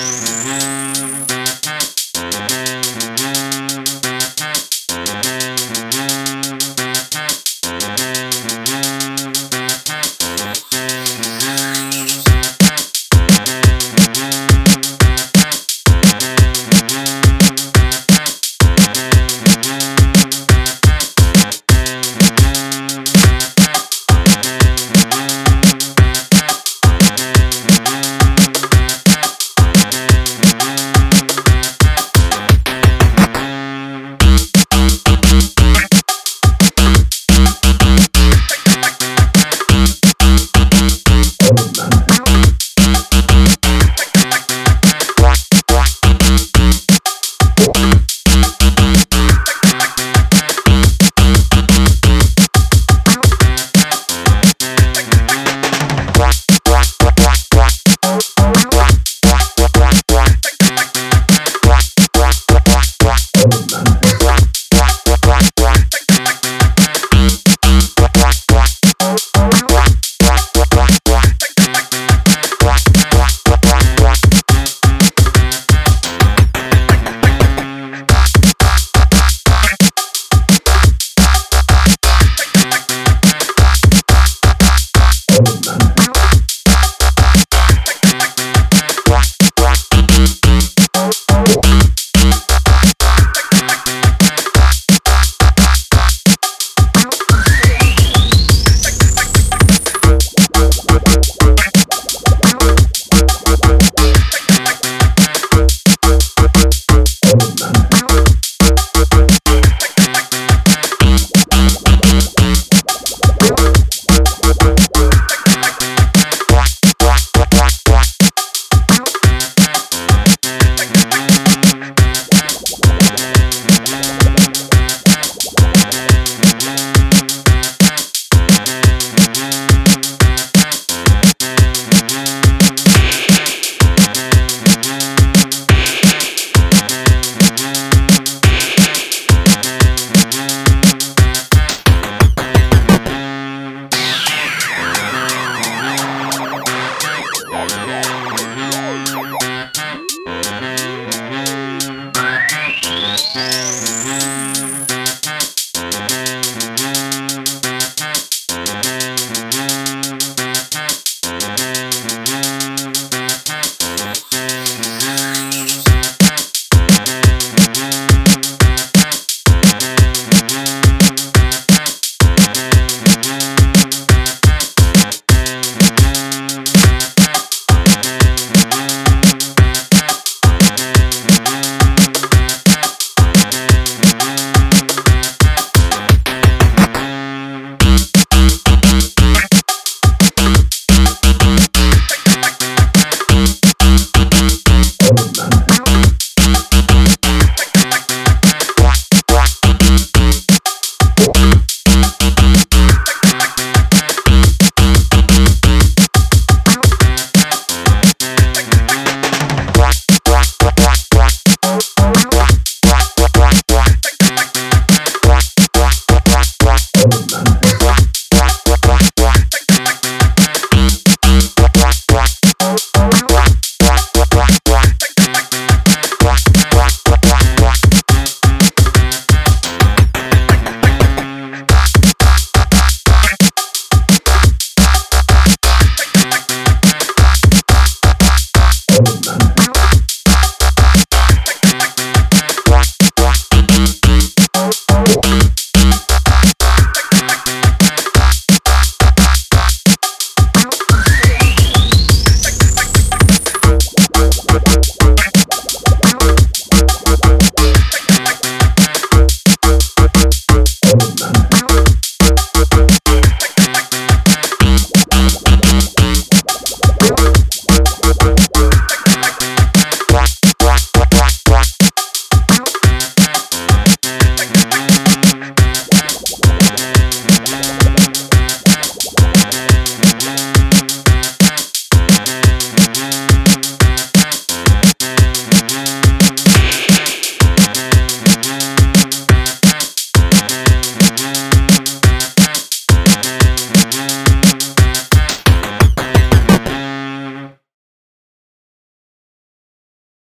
down.